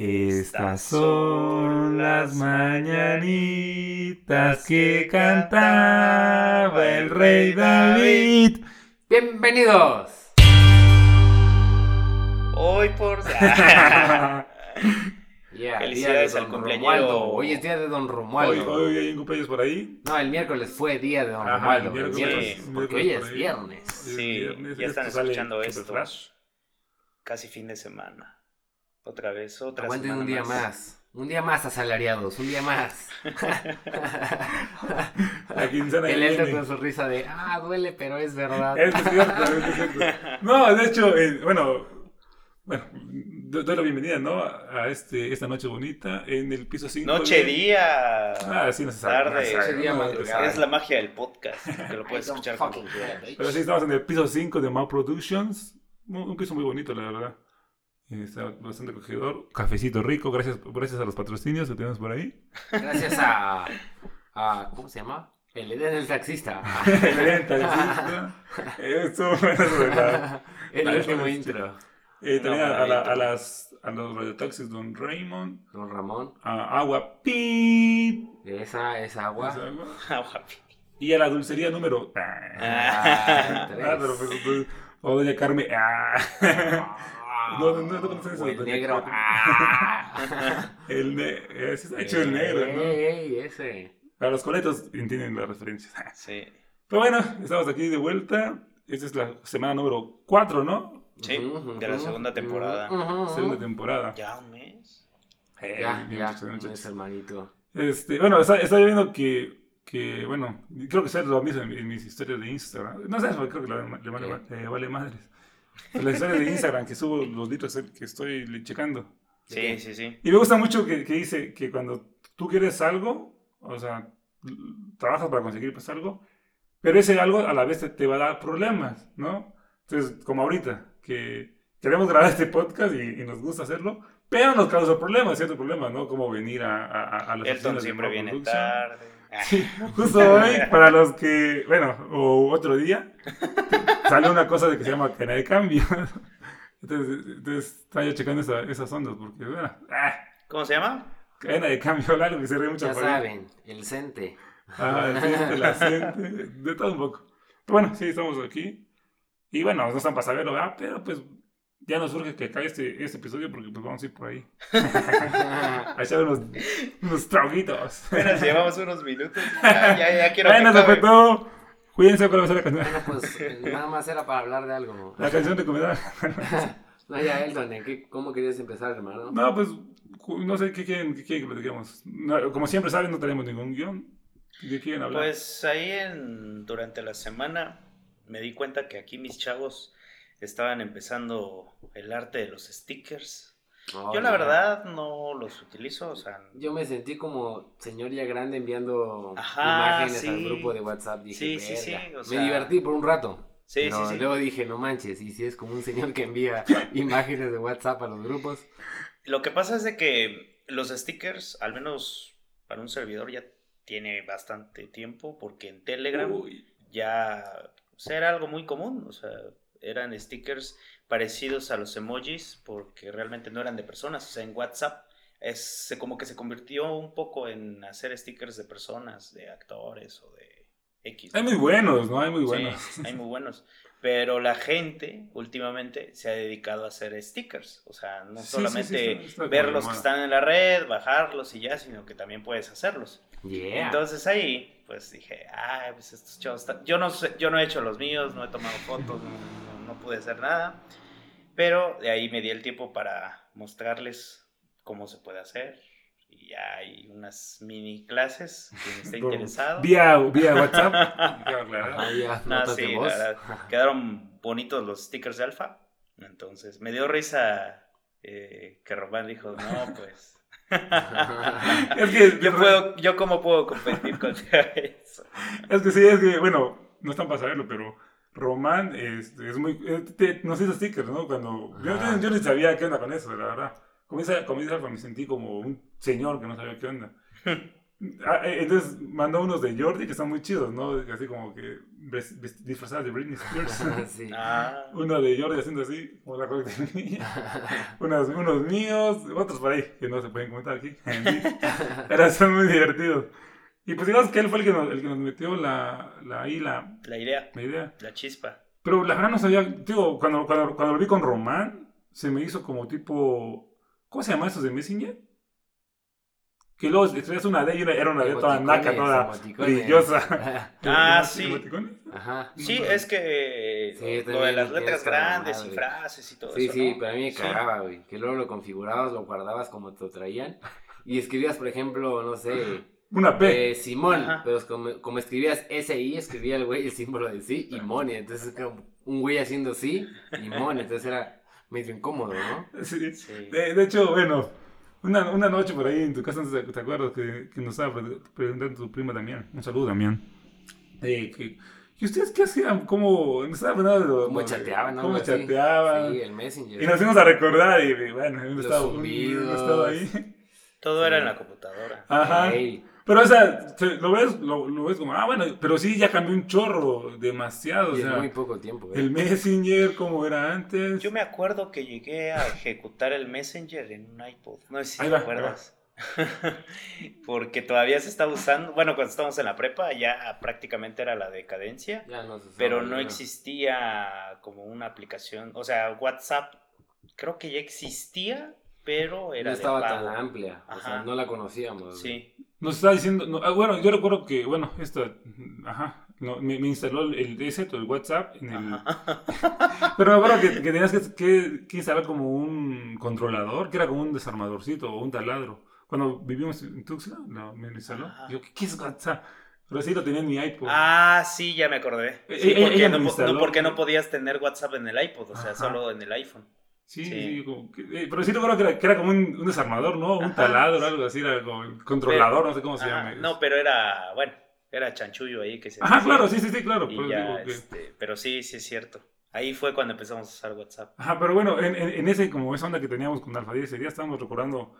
Estas son las mañanitas que cantaba el rey David. Bienvenidos. Hoy por. Yeah, Felicidades día de al Don cumpleañero. Romualdo. Hoy es día de Don Romualdo. hoy hay un cumpleaños por ahí. No, el miércoles fue día de Don Ajá, Romualdo. el El miércoles, miércoles, sí, porque miércoles hoy es viernes. Es Sí, viernes, ya están escuchando esto. Flash. Casi fin de semana. Otra vez, otra Aguanten semana un día más. Un día más asalariados, un día más. La quincena el viene. con su risa de, ah, duele, pero es verdad. Es cierto, es cierto. No, de hecho, eh, bueno, bueno, do- doy la bienvenida, ¿no? A este, esta noche bonita en el piso 5. Noche, día. Ah, sí, no se sabe. Tarde. no se sabe, Noche, día, no, madrugada. Es la magia del podcast. Que lo puedes escuchar bitch. Pero sí, estamos en el piso 5 de Mau Productions. Un un piso muy bonito, la verdad. Está bastante acogedor. Cafecito rico, gracias, gracias a los patrocinios que tenemos por ahí. Gracias a, a. ¿Cómo se llama? El Eden el taxista. Excelente, taxista. Eh, Estuvo bueno, el último intro. Eh, también No, a, la- a las, a los radiotaxis Don Raymond. Don Ramón. A Agua Pit. Esa es agua. ¿Es agua? Guapi. Y a la dulcería número. Ah, Ah, tres. ah, pero pues, pues, o Doña Carmen. Ah. No, no, no, no eso, el negro. Ah. El ne ese está hecho el negro, ¿no? Ey, ese. Para los coletos entienden las referencias. Sí. Pero bueno, estamos aquí de vuelta. Esta es la semana número 4, ¿no? Sí, de la segunda temporada. Segunda temporada. Ya un mes. Eh, Ya, bien, ya, muchachos, muchachos. es hermanito. Este, bueno, está- estaba viendo que, que, bueno, creo que es lo mismo en, en mis historias de Instagram. No sé, creo que le, le vale, le vale madres. Pero Las historias de Instagram que subo los litros que estoy checando. Sí, sí, sí. Y me gusta mucho que, que dice que cuando tú quieres algo, o sea, trabajas para conseguir pues algo, pero ese algo a la vez te, te va a dar problemas, ¿no? Entonces, como ahorita, que queremos grabar este podcast y, y nos gusta hacerlo, pero nos causa problemas, ciertos problemas, ¿no? Como venir a, a, a- las Elton siempre viene tarde. Sí, justo hoy, para los que, bueno, o otro día, sale una cosa de que se llama cadena de cambio. Entonces, entonces estaba yo checando esa- esas ondas, porque, bueno, ah, ¿Cómo se llama? cadena de cambio, algo que se ríe mucho Ya por ahí. saben, el Cente. Ah, el cliente, la gente, de todo un poco. Pero bueno, sí, estamos aquí. Y bueno, no están para saberlo, ¿verdad? Pero pues ya nos surge que acabe este, este episodio porque pues vamos a ir por ahí. A echar unos, unos traguitos. Apenas llevamos unos minutos. Ya, ya, ya quiero Bueno, que todo. Cuídense cuál va a ser la canción. Bueno, pues eh, nada más era para hablar de algo. La canción recomendada. No, ya, Elton, ¿en qué- ¿cómo querías empezar, hermano? No, pues no sé qué quieren, qué quieren que platiquemos. No, como siempre saben, no tenemos ningún guion. ¿De qué quieren hablar? Pues ahí en, durante la semana me di cuenta que aquí mis chavos estaban empezando el arte de los stickers. Oh, Yo la verdad no los utilizo, o sea, Yo me sentí como señor ya grande enviando Ajá, imágenes sí. al grupo de WhatsApp. Dije, Sí, sí, sí, "Verga". o sea- Me divertí por un rato. sí, pero sí, sí. luego dije, no manches, y si es como un señor que envía imágenes de WhatsApp a los grupos. Lo que pasa es de que los stickers, al menos para un servidor, ya tiene bastante tiempo, porque en Telegram Uy, ya o sea, era algo muy común, o sea, eran stickers parecidos a los emojis porque realmente no eran de personas, o sea, en WhatsApp es como que se convirtió un poco en hacer stickers de personas, de actores o de X. hay muy buenos, ¿no? Hay muy Sí, buenos. hay muy buenos. Pero la gente últimamente se ha dedicado a hacer stickers. O sea, no Sí, solamente sí, ver los que están en la red, bajarlos y ya, sino que también puedes hacerlos. Yeah. Entonces ahí, pues dije, ay, pues estos chavos están... Yo no, sé, yo no he hecho los míos, no he tomado fotos, no, no- no pude hacer nada. Pero de ahí me di el tiempo para mostrarles cómo se puede hacer. Y ya hay unas mini clases, quien esté interesado. Vía, vía WhatsApp. Claro, claro. Ajá, ya, No, sí, la voz. verdad, quedaron bonitos los stickers de alfa. Entonces, me dio risa eh, que Román dijo, no, pues... Es que, yo, puedo, yo cómo puedo competir contra eso. es que sí, es que, bueno, no están para saberlo, pero Román es, es muy. eh, te- nos hizo stickers, ¿no? Cuando. Yo, yo, ni sabía qué onda con eso, la verdad. Dice Alfa, me sentí como un señor que no sabía qué onda. Ah, eh, Entonces mandó unos de Jordi que están muy chidos, ¿no? Así como que disfrazados de Britney Spears. sí. Ah, Uno de Jordi haciendo así, como la cortinilla. unos, unos míos, otros por ahí, que no se pueden comentar aquí. Pero son muy divertidos. Y pues digamos que él fue el que nos, el que nos metió la, la, ahí la, la idea, la idea. la chispa. Pero la verdad no sabía, digo, cuando, cuando, cuando lo vi con Román, se me hizo como tipo, ¿cómo se llama eso de Messenger? Que luego escribías una D y una- era una D toda naca, toda brillosa. Ah, ¿Emoti- sí. Ajá. Sí, es que Sí, lo de las letras grandes y frases y todo Sí, eso. sí, ¿no? pero a mí me Sí. cagaba, güey. Que luego lo configurabas, lo guardabas como te lo traían. Y escribías, por ejemplo, no sé, Una P. eh, Simón. Ajá. Pero es como, como escribías SI, escribía el güey el símbolo de sí y Mone. Entonces era un güey haciendo sí y Mone. Entonces era medio incómodo, ¿no? Sí. Sí. De, de hecho, bueno, una, una noche por ahí en tu casa, ¿te, acuerdas que, que nos estaba pre- preguntando tu prima Damián? Un saludo, Damián. Eh, que, ¿Y ustedes qué hacían? ¿Cómo, nos estaba de ¿Cómo chateaban? ¿Cómo así. chateaban? Sí, el Messenger. Y nos fuimos a recordar y, bueno, un estado ahí. Todo Sí. era en la computadora. Ajá. Ey, Pero, o sea, se- lo ves, lo, lo ves como, ah, bueno, pero sí, ya cambió un chorro, demasiado. O en muy poco tiempo, güey. el Messenger como era antes. Yo me acuerdo que llegué a ejecutar el Messenger en un iPod. No sé si Ahí te va, acuerdas. Porque todavía se estaba usando. Bueno, cuando estábamos en la prepa ya prácticamente era la decadencia. Ya no Pero no existía como una aplicación. O sea, WhatsApp creo que ya existía, pero era No de estaba pago. tan amplia. O sea, no la conocíamos. Sí. Nos está diciendo, no, ah, bueno, yo recuerdo que, bueno, esta, ajá, no, me, me instaló el, ese, el WhatsApp, en el, pero me acuerdo que, que tenías que, que, que instalar como un controlador, que era como un desarmadorcito o un taladro. Cuando vivimos en Tuxtla, lo, me lo instaló. Ajá. Digo, ¿qué, es WhatsApp? Pero sí lo tenía en mi iPod. Ah, sí, ya me acordé. Eh, Sí, ella- porque, ella no, no, porque no podías tener WhatsApp en el iPod, o sea, Ajá. solo en el iPhone. Sí, sí. sí, como que- eh, pero sí recuerdo que era, que era como un, un desarmador, ¿no? Un Ajá. taladro, algo así, era como el controlador, no sé cómo se llama. No, pero era, bueno, era chanchullo ahí que se Ajá, decía. claro, sí, sí, sí, claro. Por eso ya, digo que- este, pero sí, sí es cierto. Ahí fue cuando empezamos a usar WhatsApp. Ajá, pero bueno, en, en, en ese, como esa onda que teníamos con Alfa 10, ese día estábamos recordando,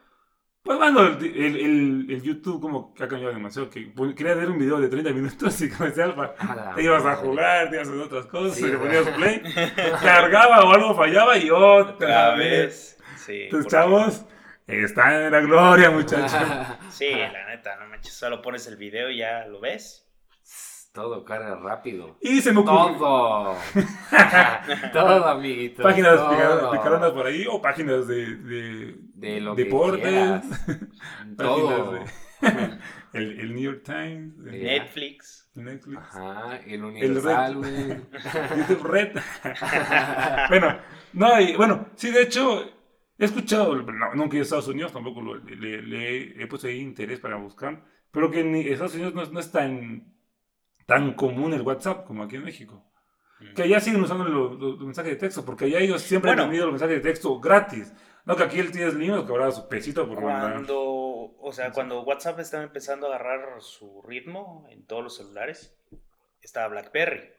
pues bueno, el, el, el- el YouTube como que ha cambiado demasiado, que quería ver un video de 30 minutos y con ese Alfa A la te ibas a jugar, te ibas a hacer otras cosas, Sí, y le ponías play, cargaba o algo fallaba y otra Otra vez. vez. Sí. Tus chavos están en la gloria, muchachos. Sí, la neta, no manches. Solo pones el video y ya lo ves. Todo carga rápido. Y se me ocurrió Todo. todo, amiguitos. páginas todo. picaronas, picaronas por ahí o páginas de, de, De lo deportes, Todo. de- el, el New York Times, el Sí. Netflix. Netflix. Ajá, el Universal, güey. YouTube Red. bueno, no, y, bueno, sí, de hecho, he escuchado, no, nunca he ido a Estados Unidos, tampoco lo- le, le he puesto ahí interés para buscar, pero que en Estados Unidos no, es- no es tan, tan común el WhatsApp como aquí en México. Que allá siguen usando los, los- los mensajes de texto, porque allá ellos siempre Bueno. han tenido los mensajes de texto gratis. No, que aquí el tío Slim cobraba su pesito por. Cuando, o sea, cuando WhatsApp estaba empezando a agarrar su ritmo en todos los celulares, estaba BlackBerry.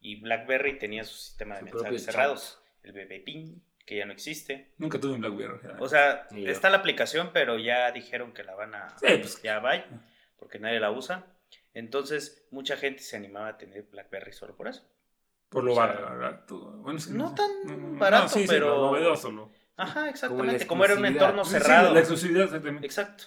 Y BlackBerry tenía su sistema de Su mensajes chat. cerrados, el BBPin, que ya no existe. Nunca tuve un BlackBerry. O sea, yo. está la aplicación, pero ya dijeron que la van a... Sí, pues. Ya va, porque nadie la usa. Entonces, mucha gente se animaba a tener BlackBerry solo por eso. por lo o sea, barato. Bueno, es que no tan barato, sí, pero- novedoso. Lo... Ajá, exactamente, como, era un entorno Sí, sí, cerrado. la exclusividad, exactamente. Exacto.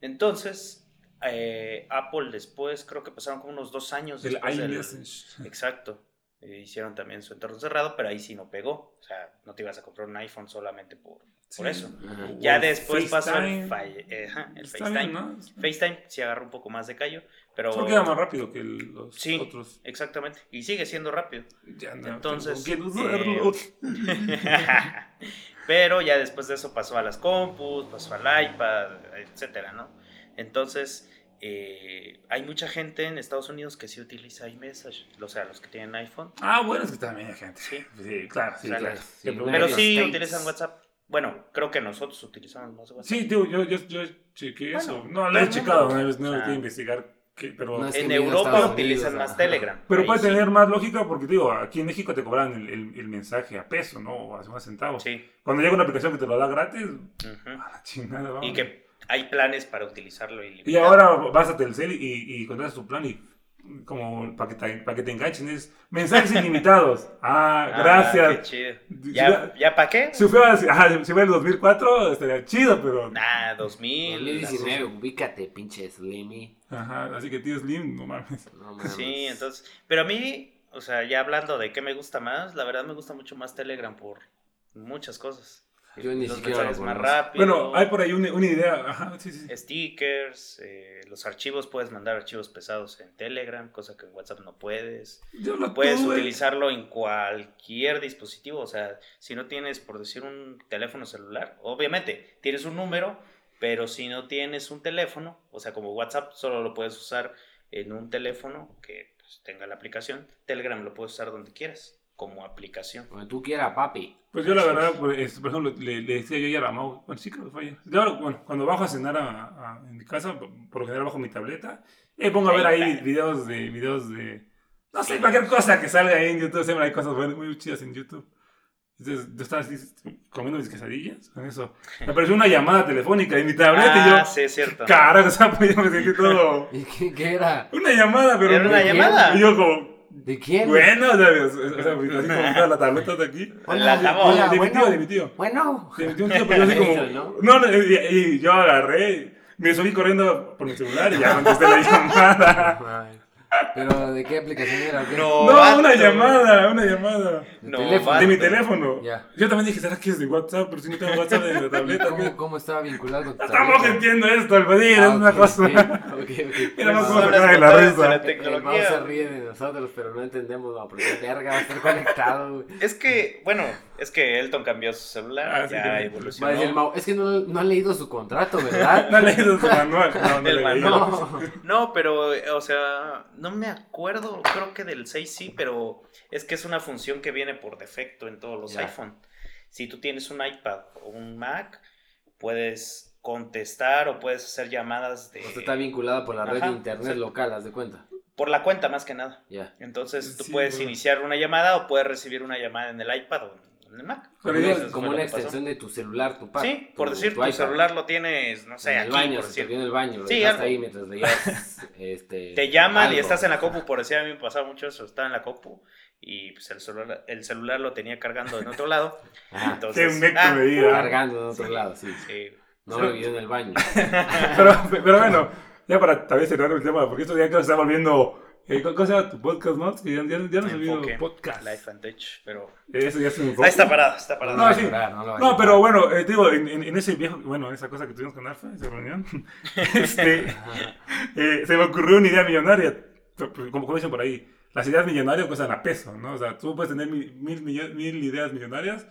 Entonces, eh, Apple después, creo que pasaron como unos dos años del- iMessage. Exacto. Eh, hicieron también su entorno cerrado, pero ahí sí no pegó. O sea, no te ibas a comprar un iPhone solamente por, por eso. Ajá. Ya después pasó el, FaceTime. fa- eh, el FaceTime. bien, ¿no? FaceTime sí agarró un poco más de callo, pero... Era más rápido que los Sí. otros. Exactamente. Y sigue siendo rápido. Ya no Entonces, dudarlo. Pero ya después de eso pasó a las compus, pasó al iPad, etcétera, ¿no? Entonces, eh, hay mucha gente en Estados Unidos que sí utiliza iMessage, o sea, los que tienen iPhone. Ah, bueno, es que también hay gente. Sí. Sí, claro, sí, O sea, claro. sí, ¿Qué pero sí States. utilizan WhatsApp. Bueno, creo que nosotros utilizamos más WhatsApp. Sí, tío, yo, yo, yo chequeé Bueno, eso. No, lo he checado, no, he- no sea, que investigar. pero no En Europa utilizan más. Telegram. pero puede sí. tener más lógica porque, digo, aquí en México te cobran el, el, el mensaje a peso, ¿no? O a más centavos. Sí. Cuando llega una aplicación que te lo da gratis, ujú. a la chingada, vamos. Y que hay planes para utilizarlo. Ilimitado. Y ahora vas a Telcel y, y contratas tu plan y como para que te, para que te enganchen es mensajes ilimitados. Ah, ah, gracias. ¿Ya, ya para qué? Si fuera, si fuera el 2004 estaría chido, pero... Nah, 2000. 2019, ubícate, pinche Slimmy. Ajá, así que tío Slim, no mames. No mames. Sí, entonces, pero a mí, o sea, ya hablando de qué me gusta más, la verdad me gusta mucho más Telegram por muchas cosas. Yo ni los siquiera mensajes más rápido. Bueno, hay por ahí una, idea. Sí, sí. Stickers, eh, los archivos, puedes mandar archivos pesados en Telegram, cosa que en WhatsApp no puedes. Yo puedes utilizarlo en cualquier dispositivo. O sea, si no tienes, por decir, un teléfono celular, obviamente tienes un número, pero si no tienes un teléfono, o sea, como WhatsApp solo lo puedes usar en un teléfono que pues, tenga la aplicación, Telegram lo puedes usar donde quieras, como aplicación. Donde tú quieras, papi. Pues yo la verdad, pues, por ejemplo, le, decía yo ayer a Mau, bueno, sí creo que. Claro, bueno, cuando bajo a cenar a, en mi casa, por lo general bajo mi tableta, eh, pongo a ver ahí videos de, videos de, no sé, cualquier cosa que salga ahí en YouTube, siempre hay cosas buenas, muy chidas en YouTube. Entonces, yo estaba así, comiendo mis quesadillas con eso. Me apareció una llamada telefónica en mi tableta y yo. Ah, sí, es cierto. Carajo, o sea, pues yo me todo. ¿Y qué, qué, era? Una llamada, pero. ¿Era una llamada? Y yo, como, ¿De quién? Bueno, o sea, o sea, ahorita la tableta de aquí. Hola, la hola, de, bueno, mi tío, de mi tío. Bueno. De mi tío, pero yo así como... No, no y, y yo agarré, me subí corriendo por mi celular y ya contesté la llamada. ¿Pero de qué aplicación era? No, no una llamada, una llamada. No, teléfono, de mi teléfono. Yeah. Yo también dije, ¿será que es de WhatsApp? Pero si no tengo WhatsApp de la tableta. ¿Cómo, ¿Cómo, estaba vinculado? Tampoco entiendo esto, Alfredo, ah, es una cosa. Mira, vamos a sacar de la risa. La tecnología. El mouse se ríe de nosotros, pero no entendemos. No, porque verga va a estar conectado. Es que, bueno, es que Elton cambió su celular, ah, ya evolucionó. Es que no, no han leído su contrato, ¿verdad? no ha leído su manual. No, el manual. no, pero, o sea, no me acuerdo, creo que del 6 sí, pero es que es una función que viene por defecto en todos los ya. iPhone. Si tú tienes un iPad o un Mac, puedes contestar o puedes hacer llamadas de... O sea, está vinculada por la red de internet local, haz de cuenta por la cuenta más que nada. Ya. Entonces tú puedes iniciar una llamada o puedes recibir una llamada en el iPad o en pero es como una extensión de tu celular, tu pack. Sí, por decir, tu, celular lo tienes, no sé, en el aquí, baño, por se en el baño, sí, estás ahí mientras leías, este, Te llaman y estás en la copu, por decir, a mí me pasaba mucho eso, estaba en la copu y pues el celular, el celular lo tenía cargando en otro lado. Ajá. Ah, Entonces, Qué ah, medida. Cargando en otro lado, sí. No lo me olvidé en el baño. pero, pero bueno, ya para tal vez cerrar el tema, porque esto ya se está volviendo eh, ¿Cuál era tu podcast, no? Que ya, ya, ya no se podcast. Life and Tech, pero. Eso ya es un Ahí está parado, está parado. No, no, sí. no, no pero bueno, eh, te digo, en, en, en, ese viejo, bueno, esa cosa que tuvimos con Alfa, esa reunión, este, eh, se me ocurrió una idea millonaria. Como dicen por ahí, las ideas millonarias cuestan a peso, ¿no? O sea, tú puedes tener mil, mil, mil ideas millonarias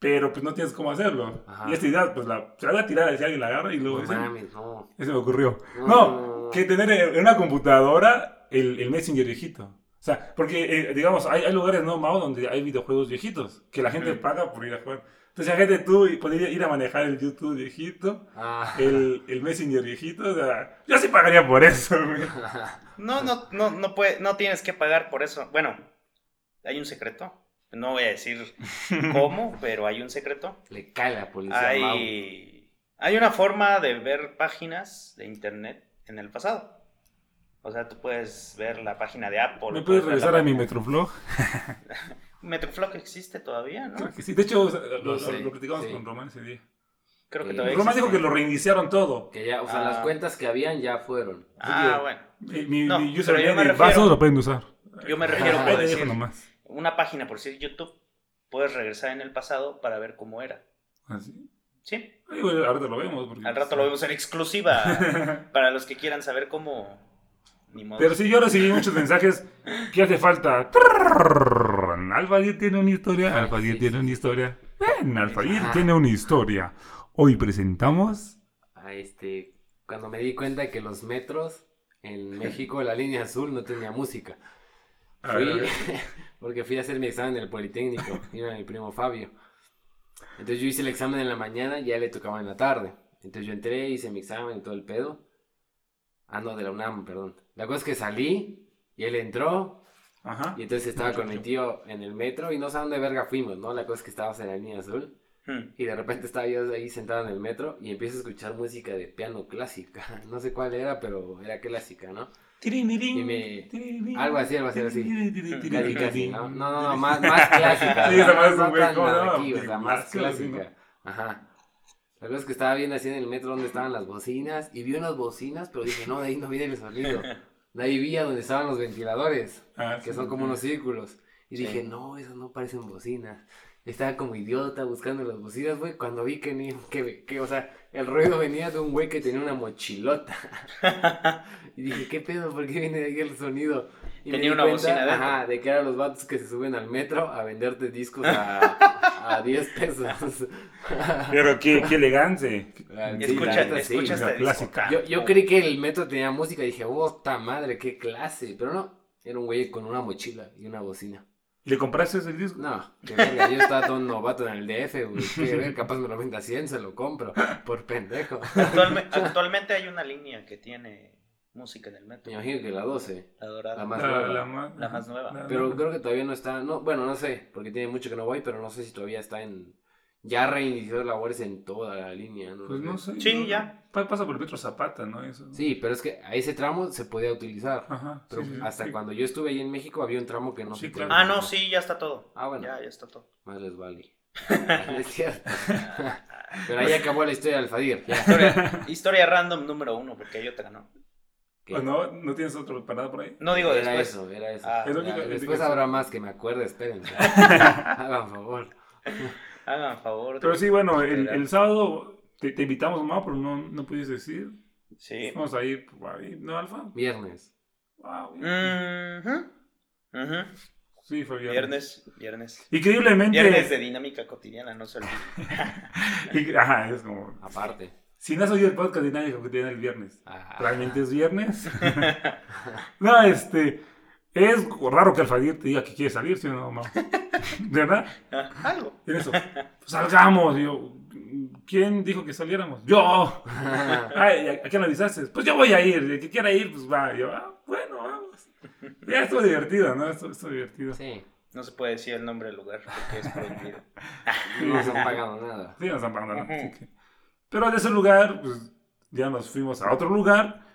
pero pues no tienes cómo hacerlo. Ajá. Y esta idea, pues la, se la voy a tirar hacia alguien la agarra y luego. No, mames, no. Eso me ocurrió. No, no, no que tener en una computadora el, el Messenger viejito. O sea, porque, eh, digamos, hay, hay, lugares, ¿no, Mao? Donde hay videojuegos viejitos que la gente paga por ir a jugar. Entonces, la gente tú podría ir a manejar el YouTube viejito, ah. el, el, Messenger viejito, o sea, yo sí pagaría por eso. no, no, no, no, puede, no tienes que pagar por eso. Bueno, hay un secreto. No voy a decir cómo, pero hay un secreto. Le cae la policía. Hay, hay una forma de ver páginas de internet en el pasado. O sea, tú puedes ver la página de Apple. ¿Me puedes, regresar a mi Metroflog? Metroflog existe todavía, ¿no? Sí, de hecho, lo, lo, platicamos con Román ese día. Creo que todavía Román dijo que lo reiniciaron todo. Que ya, o sea, las ah. cuentas que habían ya fueron. Ah, bueno. Mi, mi, no, mi user yo me refiero, vasos lo pueden usar. Yo me refiero, a decir, nomás. una página, por decir YouTube, puedes regresar en el pasado para ver cómo era. ¿Ah, sí? Sí. Ay, bueno, ahorita lo vemos. Al rato lo vemos en exclusiva para los que quieran saber cómo pero sí, yo recibí muchos mensajes. ¿Qué hace falta? Alfa 10 tiene una historia. Alfa 10 tiene una historia. Ven, Alfa 10 tiene una historia. Hoy presentamos. A este. Cuando me di cuenta que los metros en México, la línea azul no tenía música. Fui, porque fui a hacer mi examen en el Politécnico. Iba mi primo Fabio. Entonces yo hice el examen en la mañana, ya le tocaba en la tarde. Entonces yo entré, hice mi examen y todo el pedo. Ah, no, de la UNAM, perdón. La cosa es que salí y él entró Ajá. y entonces estaba con mi tío en el metro y no sé a dónde verga fuimos, ¿no? La cosa es que estábamos en la línea azul. Hmm. Y de repente estaba yo ahí sentado en el metro y empiezo a escuchar música de piano clásica. No sé cuál era, pero era clásica, ¿no? Y me- algo así, algo así, así. Casi, casi, ¿no? No, no, no, más, más clásica. Sí, esa más no, un güey, tan ¿cómo se llama? aquí, o sea, más clásica. Ajá. La cosa es que estaba viendo así en el metro donde estaban las bocinas y vi unas bocinas, pero dije, no, de ahí no viene el sonido. De ahí vi a donde estaban los ventiladores, Ah, que sí. son como unos círculos. Y Sí. dije, no, esas no parecen bocinas. Estaba como idiota buscando las bocinas, güey, cuando vi que, ni, que, que, o sea, el ruido venía de un güey que tenía una mochilota. Y dije, ¿qué pedo? ¿Por qué viene de ahí el sonido? Y me Tenía di una cuenta, bocina adentro. Ajá, de que eran los vatos que se suben al metro a venderte discos a, a 10 pesos. Pero qué, qué elegancia. Sí, la Escucha, neta, sí. esta clásica. Yo, yo creí que el metro tenía música y dije, oh, ta madre, qué clase. Pero no, era un güey con una mochila y una bocina. ¿Le compraste ese disco? No, que verga, yo estaba todo novato en el DF, güey. Que ver, capaz me lo venda a 100, se lo compro. Por pendejo. Actualme- actualmente hay una línea que tiene música en el metro. Me imagino que la 12. La dorada. La más La, nueva. la más, La más nueva. la- Pero la- creo que todavía no está. No, bueno, no sé, porque tiene mucho que no voy, pero no sé si todavía está en. Ya reinició labores en toda la línea, ¿no? Pues no sé. Sí, ¿no? ya. Pa- Pasa por el Metro Zapata, ¿no? Eso. Sí, pero es que a ese tramo se podía utilizar. Ajá. Pero sí, sí, hasta sí. cuando yo estuve ahí en México había un tramo que no Sí, se podía claro. Ah, no, sí, ya está todo. Ah, bueno. Ya, ya está todo. Más les vale. No es cierto. Pero ahí acabó la historia del Fadir. Ya. Historia, historia random número uno, porque yo te ganó. ¿Qué? ¿O no? ¿No tienes otro parada por ahí? No digo era después. eso, era eso. Ah, Es lo Ya, único- es después habrá más que me acuerde, espérense. Hagan favor. Hagan favor. Pero sí, bueno, el, sábado te, te invitamos, mamá, pero no, no pudiste decir. Sí. Vamos a ir, pues, ahí, ¿no, Alfa? Viernes. Wow, Mhm. Mhm. Sí, fue viernes. Viernes, viernes. Increíblemente. Viernes de dinámica cotidiana, no se olvide. y- Ajá, es como. Aparte. Si no has oído el podcast de nadie que tiene el viernes, Ah, ¿realmente es viernes? no, este. Es raro que Alfadir te diga que quiere salir, ¿sí o no, mamá? ¿De verdad? Ah, Algo. En eso. Pues salgamos. Y yo, ¿quién dijo que saliéramos? Yo. Ay, ¿a, quién le avisaste? Pues yo voy a ir. El que quiera ir, pues va. Yo, ah, bueno, vamos. Ya estuvo divertido, ¿no? Estuvo, estuvo divertido. Sí, sí, No se puede decir el nombre del lugar porque es prohibido. no nos han pagado nada. nos están pagando nada, así que- Pero de ese lugar, pues ya nos fuimos a otro lugar.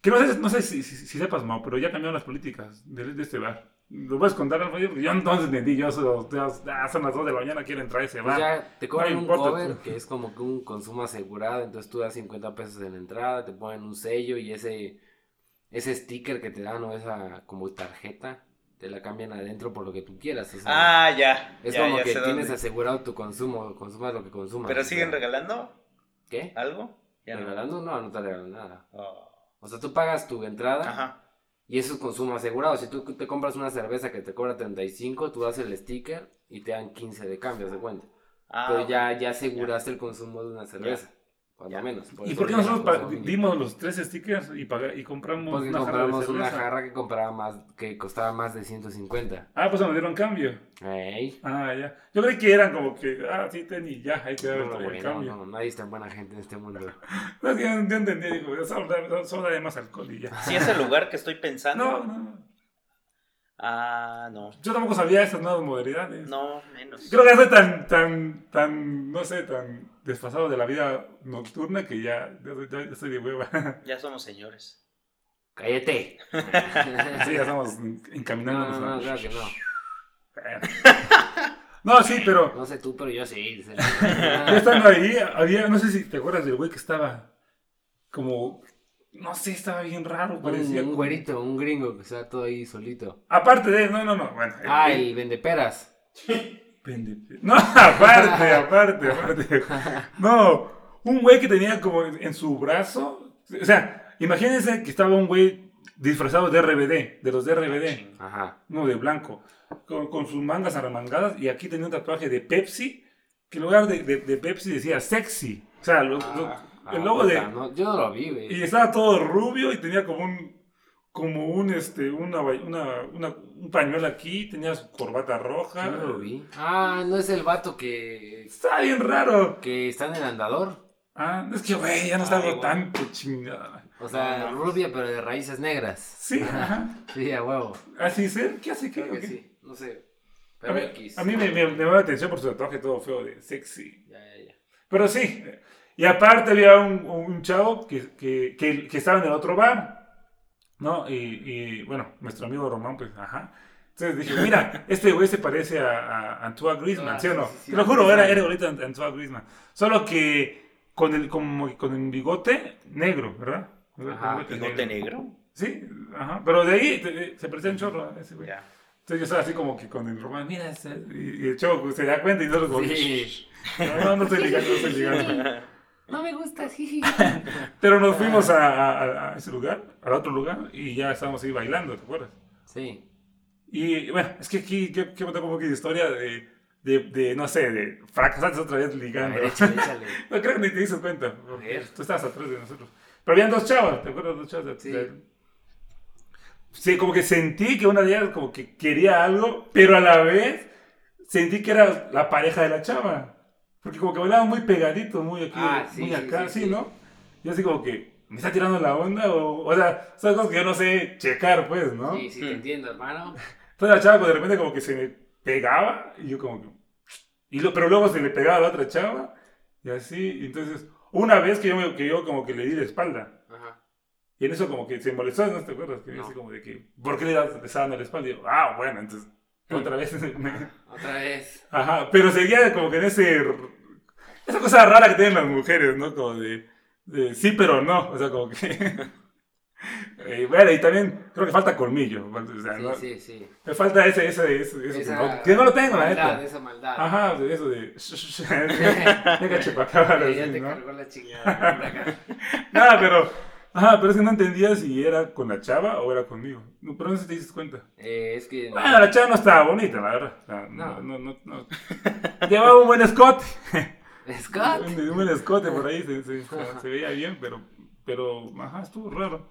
Que no sé, no sé si, si- si sepas, Mau, pero ya cambiaron las políticas de, de este bar. ¿Lo puedes contar, Alfa? Porque yo entonces entendí. Yo so- yo- ah, son las 2 de la mañana, quiero entrar a ese Pues bar. ya te cobran No un cover que es como que un consumo asegurado, entonces tú das 50 pesos en la entrada, te ponen un sello y ese ese sticker que te dan o esa como tarjeta te la cambian adentro por lo que tú quieras. o sea, Ah, ya. es ya, como ya que tienes dónde. asegurado tu consumo, consumas lo que consumas. ¿Pero o siguen sea, regalando ¿Qué? algo? Ya no. ¿Regalando? No, no te regalan nada. Oh. O sea, tú pagas tu entrada Ajá. y eso es consumo asegurado. Si tú te compras una cerveza que te cobra 35, tú das el sticker y te dan 15 de cambio, de cuenta. Ah, Pero ok. ya, ya aseguraste el consumo de una cerveza. Cuando Ya. menos. ¿Y eso por qué nosotros dimos los tres stickers y, y compramos Porque una jarra de compramos una jarra que compraba más, que costaba más de 150. Ah, pues nos dieron cambio. Ey. Ah, ya. Yo creí que eran como que, ah, sí, ten y ya, ahí quedaba No, como güey, el no, cambio. no, nadie es tan buena gente en este mundo. No, es que yo, entendí, digo, solo, da- solo da más alcohol y ya. Sí, es el lugar que estoy pensando. No, no, no. Ah, no. Yo tampoco sabía estas nuevas modalidades. No, menos. Creo que estoy tan, tan, tan, no sé, tan desfasado de la vida nocturna que ya, ya, estoy- ya estoy de hueva. Ya somos señores. ¡Cállate! Sí, ya estamos No, encaminándonos. no, no, a- claro que no. No, sí, pero No sé tú, pero yo sí. ya estando ahí, había, no sé si te acuerdas del güey que estaba como, no sé, estaba bien raro, un, parecía. un como- güerito, un gringo que está todo ahí solito. Aparte de, no, no, no, bueno. Ah, el- el vendeperas. No, aparte, aparte, aparte. No, un güey que tenía como en su brazo. O sea, imagínense que estaba un güey disfrazado de RBD, de los de RBD, Ajá. no de blanco, con, con sus mangas arremangadas y aquí tenía un tatuaje de Pepsi, que en lugar de, de- de Pepsi decía sexy. O sea, lo- lo- Ah, el logo de. puta, no, yo no lo vi, güey. Y estaba todo rubio y tenía como un. Como un, este, una, una, una- un pañuelo aquí, tenía su corbata roja. Yo no lo vi. Ah, no es el vato que, Está bien raro. que está en el andador. Ah, es que, güey, ya no salgo güey. tanto chingada. O sea, rubia, pero de raíces negras. Sí, ajá. Sí, a huevo. Así es, ¿qué hace? ¿Qué, Creo que sí. No sé. Pero a mí, X. a mí me, me, la atención por su tatuaje todo feo de sexy. Ya, ya, ya. Pero sí. Y aparte había un, un chavo que, que, que, que estaba en el otro bar. ¿No? Y, y, bueno, nuestro amigo Román, pues, ajá. Entonces dije, mira, este güey se parece a, a Antoine Griezmann, Ah, ¿sí o no? sí, sí, sí, Te lo juro, era, era Antoine Griezmann. Solo que con el, que con el bigote negro, ¿verdad? Ajá, ¿Bigote negro? Sí, ajá. Pero de ahí te- se parecía un chorro a ese güey. Ya. Entonces yo estaba así como que con el Román, mira, y, y el chavo pues, se da cuenta y nosotros como, Sí. no, no, no estoy ligando, no estoy ligando. No me gusta, sí. Pero nos fuimos a, a- a ese lugar, al otro lugar, y ya estábamos ahí bailando, ¿te acuerdas? Sí. Y bueno, es que aquí quiero contar un poco de historia de, de, de, no sé, de fracasantes otra vez A ligando. ver, échale, échale. No creo que ni te diste cuenta, porque tú estabas atrás de nosotros. Pero habían dos chavas, ¿te acuerdas? Dos chavas. de- Sí. de- Sí, como que sentí que una de ellas como que quería algo, pero a la vez sentí que era la pareja de la chava. Porque como que bailaban muy pegadito, muy aquí, Ah, sí, muy acá, sí, sí, sí. ¿no? Y así como que, ¿me está tirando la onda? O, o sea, son cosas que yo no sé checar, pues, ¿no? Sí, sí, te entiendo, hermano. Entonces la chava pues, de repente como que se me pegaba y yo como que... Y lo, pero luego se le pegaba a la otra chava y así. Y entonces, una vez que yo, me- que yo como que le di la espalda. Ajá. Y en eso como que se molestó, ¿no te acuerdas? Que yo No. así como de que, ¿por qué le das- le estaba dando la espalda? Y yo, ah, bueno, entonces, otra vez. me- Otra vez. Ajá, pero seguía como que en ese... Esa cosa rara que tienen las mujeres, ¿no? Como de, de sí, pero no. O sea, como que... Eh, bueno, y también creo que falta colmillo. O sea, Sí, ¿no? sí, sí. Me falta ese, ese, ese, eso, Esa que, no, que no lo tengo, la neta. Esa maldad. Ajá, de eso de... Venga, chupacabra, ya te ¿no? cargó la chingada. Nada, pero... Ajá, pero es que no entendía si era con la chava o era conmigo. No, pero no sé si te diste cuenta. Eh, es que. Bueno, la chava no estaba bonita, la verdad. O sea, no, No. no, no, no. Llevaba un buen escote. Scott. Un, un buen escote por ahí, se, se- se- se veía bien, pero, pero, ajá, estuvo raro.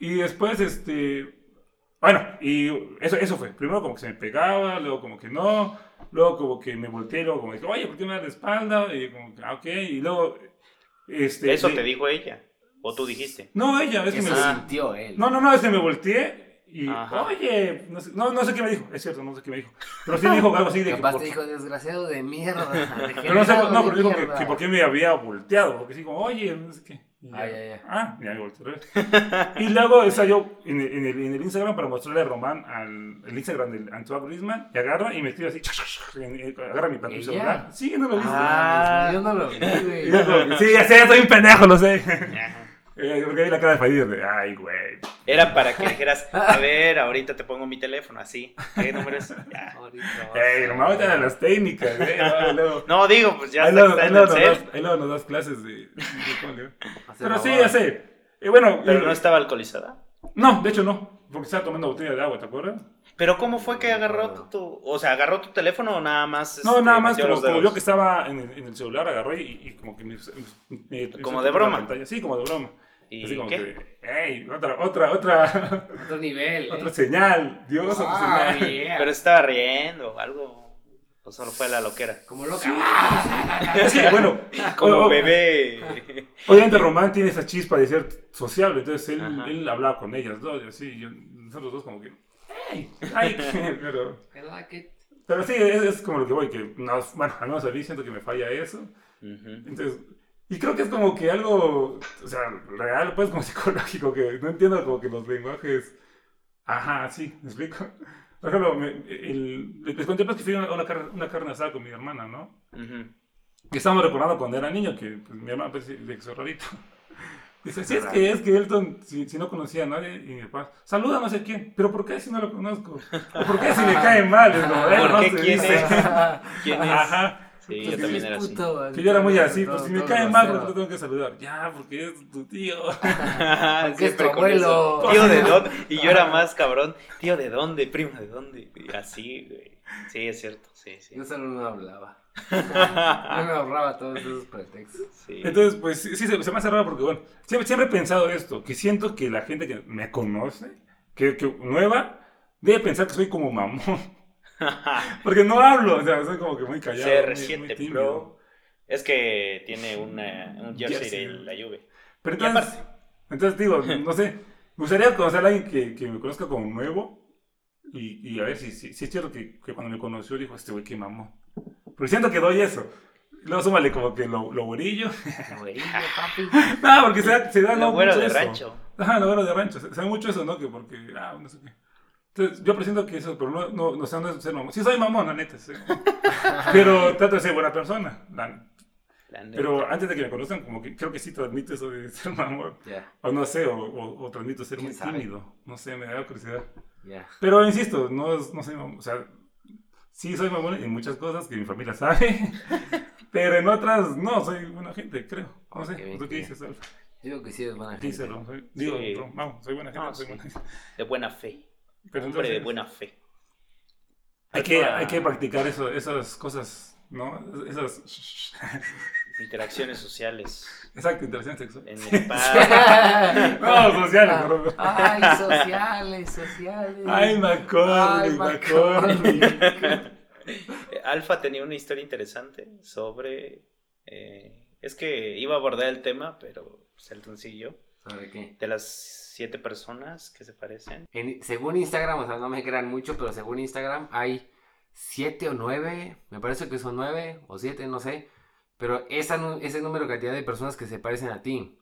Y después, este, bueno, y eso, eso fue. Primero como que se me pegaba, luego como que no, luego como que me volteé, luego como que, oye, ¿por qué me das la espalda? Y como que, ah, ok, y luego, este... ¿Eso de- te dijo ella? ¿O tú dijiste? No, ella, es que me... Sintió él. No, no, no, es que me volteé y, Ajá. oye, no sé, no, no sé qué me dijo, es cierto, no sé qué me dijo. Pero sí me dijo algo así de que... Capaz por- te dijo desgraciado de mierda. Pero no sé, no, pero dijo que, mierda". que por qué me había volteado, porque sí, como, oye, no sé qué. Y Ah, ya, ya. Ah, ya me volteé. Y luego esa yo en el, en, el, en el Instagram para mostrarle a Román al el Instagram del Antoine Griezmann, y agarra y me escribe así, agarra mi pantalla. Sí, no lo viste. Ah, yo no lo vi, güey. que, sí, ya sé, soy un pendejo, lo sé. Eh, Porque vi la cara de Fadir de, ay, güey. Era para que dijeras, a ver, ahorita te pongo mi teléfono, así. ¿Qué número es? Ya. Ahorita Ey, ahorita de las técnicas, eh. luego- luego- No, digo, pues ya Ahí está, ahí en luego el nos cel. das- ahí luego nos das clases de... de cómo le- hacer Pero sí, ya sé. Y bueno, Pero y- no estaba alcoholizada. no, de hecho no, porque estaba tomando botella de agua, ¿te acuerdas? Pero ¿cómo fue que agarró tu, o sea, agarró tu teléfono o nada más? No, este, nada más como, como yo que estaba en el, en el celular, agarró y, y como que me, me- me- Como de broma. Sí, como de broma. ¿Y Así como qué? que, hey, otra, otra, otra, Otro nivel. otra eh. señal, Dios, otra Ah, señal. yeah. Pero estaba riendo o algo. O solo fue la loquera. Como loca. Es que, bueno, Como o- bebé. obviamente Román tiene esa chispa de ser sociable, entonces él, Ajá. él hablaba con ellas dos, y así, yo, nosotros dos como que, hey, ay, pero... I like it. Pero sí, es, es como lo que voy, que, no, bueno, al menos a mí siento que me falla eso. Entonces, y creo que es como que algo, o sea, real, pues como psicológico, que no entiendo como que los lenguajes... Ajá, sí, ¿me explico? Por ejemplo, me- el- les conté pues que fui a una, una, car- una carne asada con mi hermana, ¿no? Ujú. Que estábamos recordando cuando era niño, que pues, mi hermana pues, de rarito. Dice, sí, es que, es que Elton, si, si no conocía a nadie, y mi papá, saluda a no sé quién, pero ¿por qué si no lo conozco? ¿O por qué si me cae mal? Es como, eh, ¿Por no qué? ¿Quién dice. es? ¿Quién es? Ajá. Sí, Pues yo también era así. Puto, Que yo era muy así, todo- pues si me cae mal, porque lo tengo que saludar. Ya, porque es tu tío. Es tu con eso. Tío de dónde. Y yo era más cabrón. Tío de dónde, primo de dónde. Y así, güey. Sí, es cierto. Sí, sí. Yo solo no hablaba. Yo me ahorraba todos esos pretextos. Sí. Entonces, pues sí, sí, se, se me hace raro porque, bueno, siempre, siempre he pensado esto, que siento que la gente que me conoce, que, que nueva, debe pensar que soy como mamón. Porque no hablo, o sea, soy como que muy callado. muy- muy CR7 tímido. Pro. Es que tiene una, un jersey de la Juve. Pero entonces, entonces digo, no sé, me gustaría conocer a alguien que, que me conozca como nuevo, Y, y a ver si, si, si es cierto que, que cuando me conoció dijo, este güey qué mamón. Porque siento que doy eso. Luego súmale como que lo, lo güerillo. Güerillo, papi. no, porque se da, se da Lo no, güero mucho de eso. rancho. Ajá, lo bueno de rancho. Se, se da mucho eso, ¿no? Que porque, ah, no sé qué. Entonces, yo presiento que eso, pero no, no, no sé dónde ser mamón. Sí soy mamón, la neta. sí. pero trato de ser buena persona. la- La neta. pero antes de que me conozcan, como que creo que sí transmito eso de ser mamón. O no sé, o, o, o transmito ser ¿Quién muy sabe? tímido. No sé, me da curiosidad. Pero insisto, no, es- no soy mamón. O sea, sí soy mamón en muchas cosas que mi familia sabe. pero en otras, no, soy buena gente, creo. No sé. Ok, bien, ¿Tú qué dices, Alfa? Digo que sí es buena ¿Qué dices, gente. Ron? Soy- Digo, Sí. Vamos, soy buena gente. No, soy sí. buena gente. De buena fe. Pero Hombre de buena fe. hay, que, hay que practicar eso, esas cosas, ¿no? Esas. Interacciones sociales. Exacto, interacción sexual. En el parque. No, sociales, Ay, sociales, sociales. Ay, Macaulay, Ay, Macaulay. Alfa tenía una historia interesante sobre. eh, es que iba a abordar el tema, pero Selton siguió. ¿Sobre qué? De las siete personas que se parecen. En- según Instagram, o sea, no me crean mucho, pero según Instagram hay siete o nueve, me parece que son nueve o siete, no sé, pero esa, ese número de cantidad de personas que se parecen a ti.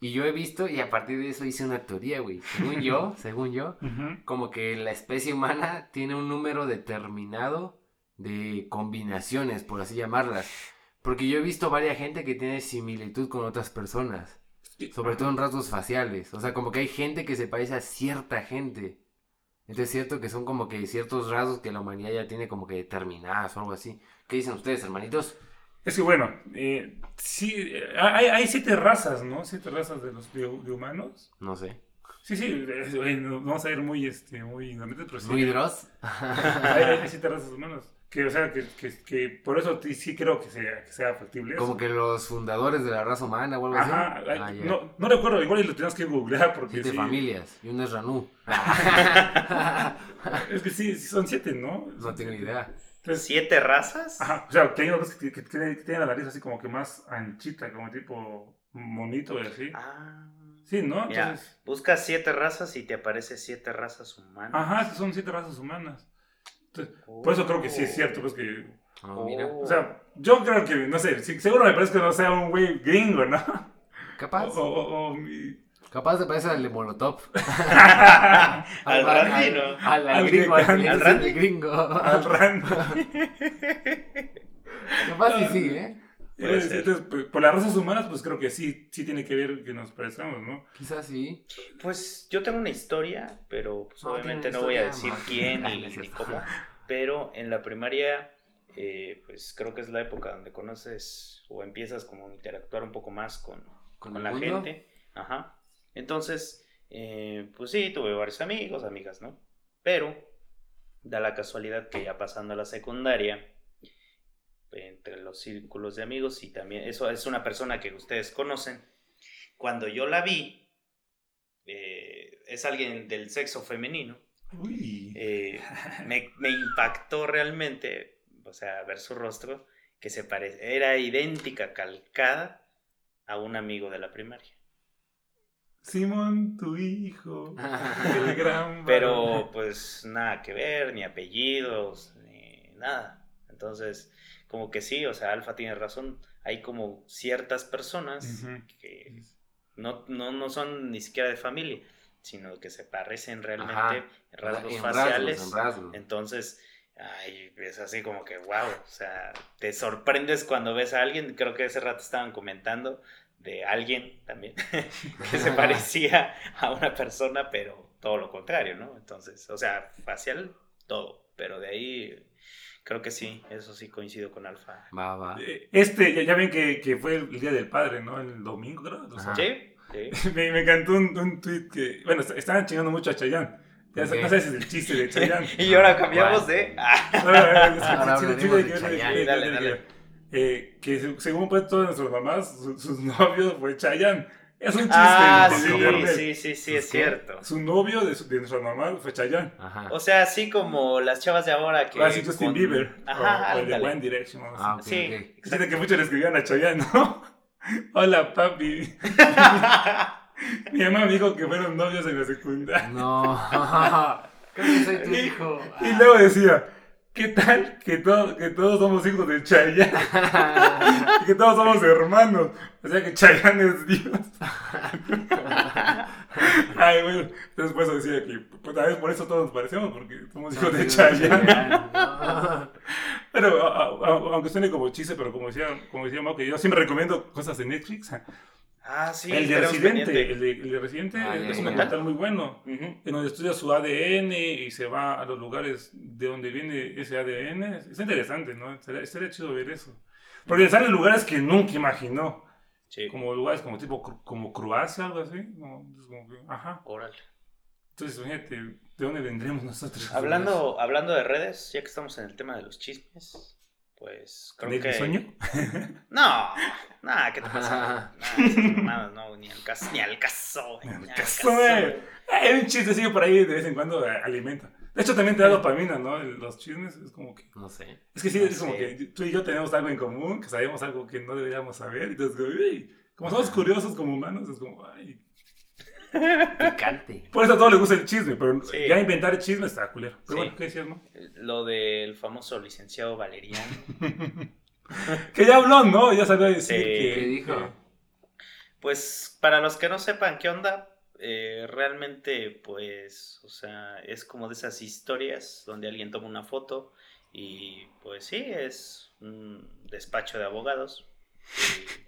Y yo he visto y a partir de eso hice una teoría, güey. Según yo, según yo, como que la especie humana tiene un número determinado de combinaciones, por así llamarlas. Porque yo he visto varias gente que tiene similitud con otras personas. Sobre todo en rasgos faciales. O sea, como que hay gente que se parece a cierta gente. Entonces es cierto que son como que ciertos rasgos que la humanidad ya tiene como que determinadas o algo así. ¿Qué dicen ustedes, hermanitos? Es que bueno, eh, sí, eh, hay, hay siete razas, ¿no? Siete razas de los de, de humanos. No sé. Sí, sí, vamos a ir muy, este, muy pero sí. ¿Muy Dross? hay, hay siete razas humanas. Que, o sea, que, que, que por eso sí- sí creo que sea, que sea factible. eso. como que los fundadores de la raza humana o algo así. Ajá, ay, Ah, ya. no, no recuerdo, igual lo tenemos que googlear porque Siete sí. familias y uno es Ranú. Es que sí, sí son siete, ¿no? no tengo siete. idea. Entonces, ¿Siete razas? Ajá, o sea, que hay unos que, que, que tienen que tienen la nariz así como que más anchita, como tipo monito y así. Ah. Sí, ¿no? Mira, Entonces, buscas siete razas y te aparece siete razas humanas. ajá, son siete razas humanas. Entonces, por eso creo que sí es cierto, pues que, Oh, mira. Oh. o sea, yo creo que, no sé, seguro me parece que no sea un güey gringo, ¿no? Capaz. o, o- o mi- Capaz te parece al de Molotov. Al Randy, ¿no? Al, al Al gringo, al, al Randy. gringo. al random. Capaz sí, sí, ¿eh? Puede Eh, ser. Entonces, pues, por las razas humanas, pues creo que sí, sí tiene que ver que nos parezcamos, ¿no? Quizás sí. Pues yo tengo una historia, pero pues, No, obviamente no voy a decir no. quién No ni, cómo. Pero en la primaria, eh, pues creo que es la época donde conoces o empiezas como a interactuar un poco más con, Con la mundo. gente. Ajá. Entonces, eh, pues sí, tuve varios amigos, amigas, ¿no? Pero da la casualidad que ya pasando a la secundaria, entre los círculos de amigos y también, eso es una persona que ustedes conocen, cuando yo la vi, eh, es alguien del sexo femenino, Uy. eh, me, me impactó realmente, o sea, ver su rostro, que se parece, era idéntica, calcada a un amigo de la primaria. Simón, tu hijo. el gran Pero pues nada que ver, ni apellidos, ni nada. Entonces, como que sí, o sea, Alfa tiene razón, hay como ciertas personas que no, no, no son ni siquiera de familia, sino que se parecen realmente Ajá. en rasgos En faciales. rasgos, en rasgos. Entonces, ay, es así como que, wow, o sea, te sorprendes cuando ves a alguien, creo que ese rato estaban comentando de alguien también, que se parecía a una persona, pero todo lo contrario, ¿no? Entonces, o sea, facial, todo, pero de ahí, creo que sí, eso sí coincido con Alfa. Va, va. Eh, Este, ya, ya ven que, que fue el Día del Padre, ¿no? El domingo, creo. o sea. ¿Sí? Sí. me, me encantó un, un tweet que, bueno, est- estaban chingando mucho a Chayanne. Ya Ok. sé- No sé si es el chiste de Chayanne. Y ahora cambiamos de... No, no, no, es que de según pues todas nuestras mamás, su- sus novios fue Chayanne. Es un chiste. ah, sí, sí, sí, sí, es ¿Qué? cierto. Su novio de, su- de nuestra mamá fue Chayanne. Ajá. O sea, así como las chavas de ahora que... Ah, sí, Justin con- Bieber. Ajá, o, o el de. One Direction. Ah, Sí. que muchos le escribían a Chayanne, ¿no? Hola, papi. Mi mamá me dijo que fueron novios en la secundaria. No. Creo que soy tu Y- hijo. Y luego decía, ¿qué tal que, todo- que todos somos hijos de Chayanne? Que todos somos hermanos. O sea que Chayanne es Dios. Ay, bueno. Entonces por eso decía que, pues tal vez por eso todos nos parecemos, porque somos hijos de Chayanne. Pero a- a- a- aunque suene como chiste, pero como decía, como decía Mau, que yo siempre recomiendo cosas de Netflix. Ah, sí, el de Residente, el de, el de Residente Ah, es un documental muy bueno. Ujú. En donde estudia su ADN y se va a los lugares de donde viene ese ADN. Es interesante, ¿no? Sería, sería chido ver eso. Porque salen lugares que nunca imaginó. Sí. Como lugares como tipo como Croacia, algo así. ¿no? Es como que, ajá. Órale. Entonces, imagínate, ¿de dónde vendremos nosotros? Hablando, hablando de redes, ya que estamos en el tema de los chismes, pues creo ¿De que. sueño? No, nada, ¿qué te pasa? Mamadas, no, ni al caso, ni al caso, ni al Caso, güey. Hay un chistecillo por ahí de vez en cuando eh, alimenta. De hecho, también te da dopamina, ¿no? Los chismes es como que... No sé. Es que sí, No es como sé. que tú y yo tenemos algo en común, que sabemos algo que no deberíamos saber. Y entonces, como, "Uy", como somos curiosos como humanos, es como, ay. Picante. Por eso a todos les gusta el chisme, pero Sí. ya inventar el chisme está culero. Pero Sí. bueno, ¿qué decías, no? Lo del famoso licenciado Valeriano. Que ya habló, ¿no? Ya salió a decir Sí. que... ¿Qué dijo? que- Pues para los que no sepan qué onda, eh, realmente pues, o sea, es como de esas historias donde alguien toma una foto y pues sí, es un despacho de abogados. y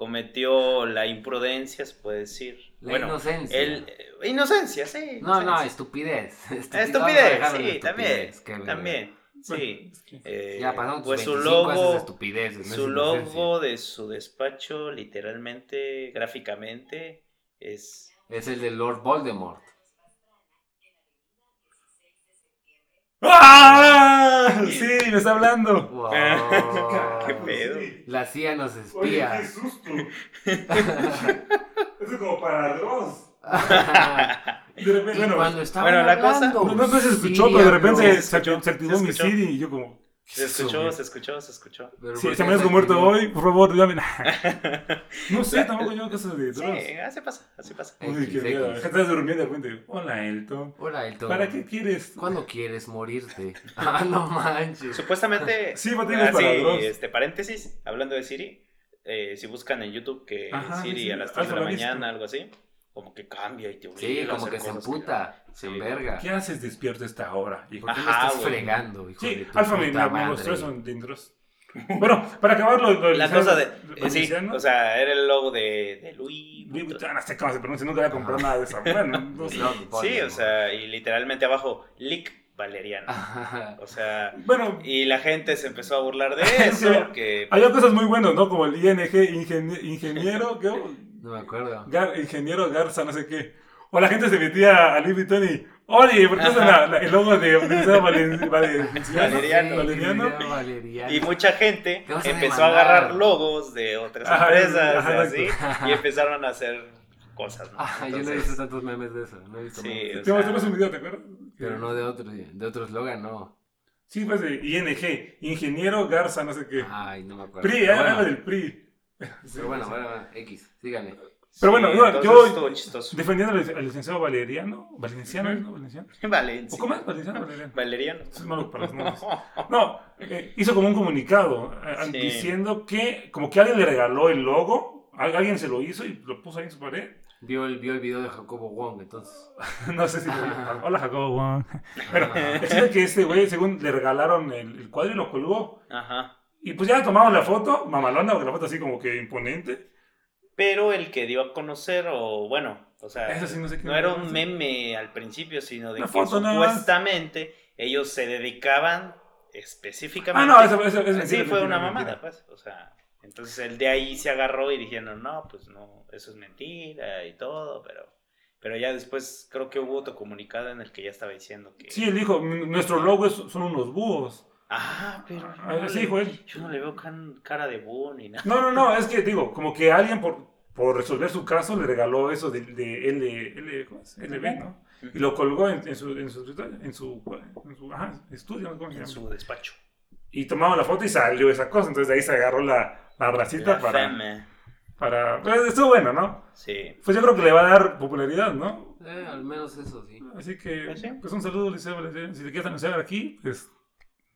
cometió la imprudencia, se puede decir. La bueno, inocencia. el, eh, inocencia, sí. No, no, estupidez. Estupidez, sí, también. qué. También, sí. es Eh, Ya pasaron tus pues su 25 haces logo, estupideces, no es su inocencia. logo de su despacho, literalmente, gráficamente, es Es el de Lord Voldemort. ¡Ah! Sí, me está hablando. Wow. ¿Qué pedo? La CIA nos Oye, qué espía. susto. Eso es como para Dross. De repente, bueno, cuando bueno, la cosa- hablando, no, no se escuchó, sí, pero de repente se se, se activó se mi. Siri y yo como... ¿qué Se es eso, escuchó, güey? se escuchó, se escuchó. Si ¿por se me has muerto activó? hoy, por favor, dígame. No sé, tampoco yo caso de Sí, Dross. así pasa, así pasa. Uy, qué miedo. X. Estás durmiendo de repente. Hola, Elton. Hola, Elton. ¿Para qué quieres? ¿Cuándo quieres morirte? Ah, no manches. Supuestamente, Sí, pues, para Dross. este, paréntesis, hablando de Siri, eh, si buscan en YouTube que Ajá, Siri sí, a las 3 de la visto. mañana, algo así, como que cambia y te obliga Sí, a como hacer que se emputa, se Sí. enverga. ¿Qué haces despierto a esta hora? hijo? ¿Por qué me Ajá, estás güey. fregando, hijo de Sí, tu Alfa me, puta me mostró eso en en Dross. Bueno, para acabar lo, lo La cosa de, lo eh, sí, o sea, era el logo de, de Louis. Louis Vuitton. Sé cómo se pronuncia, nunca voy a comprar nada de eso. Bueno, no sé. Sí, o sea, y literalmente abajo, Lick Valeriano. Ajá. O sea, Bueno, y la gente se empezó a burlar de Sí. eso, que había cosas muy buenas, ¿no? Como el ING, ingenie- ingeniero, ¿qué? No me acuerdo. Gar- ingeniero Garza, no sé qué. O la gente se metía a Louis Vuitton y, oye, ¿por qué la- la- el logo de Universidad? Valeriano. Valeriano. Y mucha gente a empezó a agarrar logos de otras Ajá, empresas ajá, así, exacto. y empezaron a hacer cosas, ¿no? Ah, yo no he visto tantos memes de eso. No he visto Sí, memes. Te mostramos un video, ¿te acuerdas? Pero no de otro, de otro eslogan, no. Sí, pues de ING, ingeniero Garza, no sé qué. Ay, no me acuerdo. PRI, era bueno, algo del PRI. Pero bueno, bueno, bueno, X, síganme. Pero bueno, sí, yo- yo- chistoso. Defendiendo al, al licenciado Valeriano, Valenciano, ¿no? Valenciano. Valencia. ¿O cómo es? Valenciano, Valeriano. Valeriano. Soy malo para los nombres. No, eh, hizo como un comunicado eh, Sí. diciendo que como que alguien le regaló el logo, al- alguien se lo hizo y lo puso ahí en su pared. Vio el, vio el video de Jacobo Wong, entonces. No sé si lo vio. Hola Jacobo. El chiste es que este güey, según le regalaron el, el cuadro y lo colgó. Ajá. Y pues ya tomaron la foto, mamalona, porque la foto así como que imponente. Pero el que dio a conocer, o bueno, o sea, sí, no sé no era un meme al principio, sino de Una que foto supuestamente ellos se dedicaban Ah, específicamente. no, eso, eso, eso es sí, mentira, fue mentira, una mentira. mamada, pues. O sea, entonces el de ahí se agarró y dijeron, no, pues no, eso es mentira y todo, pero, pero ya después creo que hubo otro comunicado en el que ya estaba diciendo que. Sí, él dijo, "M- nuestro logo es- son unos búhos. Ah, pero. yo Ah, no sí, le- él. Yo no le veo can- cara de búho ni nada. No, no, no, es que digo, como que alguien por, por resolver su caso le regaló eso de, de L, L, ¿cómo es? LB, ¿no? Y lo colgó en, en su, en su, en su, en su ajá, estudio, ¿no? ¿cómo se En llama? su despacho. Y tomaron la foto y salió esa cosa, entonces de ahí se agarró la, la racita La para. Para... Pues estuvo bueno, ¿no? Sí. Pues yo creo que le va a dar popularidad, ¿no? Eh, al menos eso sí. Así que, Pues sí. pues un saludo, Liceo. Liceo. Si te quieres anunciar aquí, pues...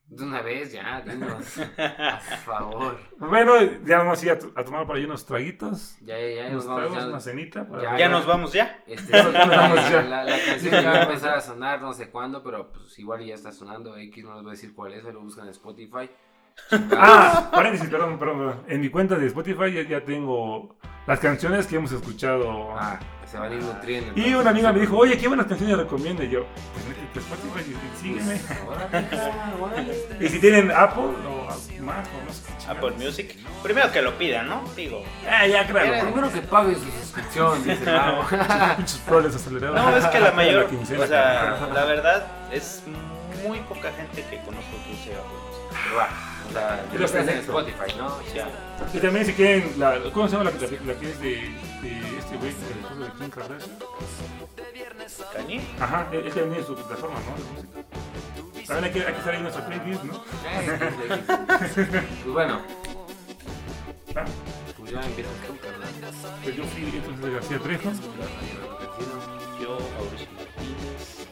De una vez ya, dinos. Por favor. Bueno, ya vamos a ir a, to- a tomar por ahí unos traguitos. Ya, ya, ya nos vamos. ya- una cenita. para- Ya, Ya nos vamos ya. Este, Ya nos vamos ya. la, la canción ya va a empezar a sonar, no sé cuándo, pero pues igual ya está sonando. X no les voy a decir cuál es, ahí lo buscan en Spotify. Ah, paréntesis, perdón, perdón, perdón. En mi cuenta de Spotify ya, ya tengo las canciones que hemos escuchado. Ah, se van a ir nutriendo. y una amiga me dijo, oye, ¿qué buenas canciones recomienda? Y yo, pues Spotify sígueme. Órale, cara, órale. Y si tienen Apple o Mac o no sé qué Apple. Music. Primero que lo pidan, ¿no? Digo. Ah, ya, Eh, claro. Primero que paguen su suscripción, dice. Pinches proles acelerados. No, es que la mayor. O sea, la verdad es muy poca gente que conozco que use Apple Music. Pero va, O sea, Y los en. Spotify, ¿no? Ya. Y también si quieren, la, ¿cómo se llama la, la, la que es de, de este güey, el esposo de Kim Kardashian? ¿Kanye? Ajá, él también tiene su plataforma, ¿no? También hay que, hay que en nuestra playlist, ¿no? Pues bueno, Ah, pues ya empiezas tú, carnal. Pues yo fui entonces de García Trejo. Yo, Mauricio Martínez.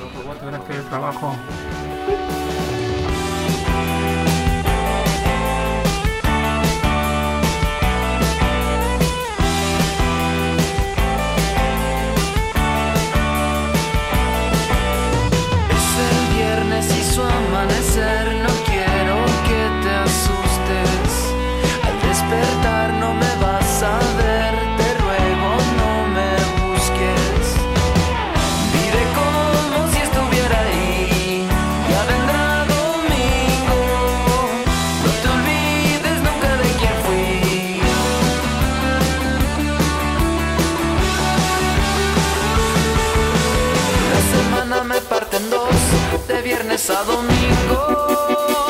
No, pues voy a tener que ir al trabajo. Viernes a domingo.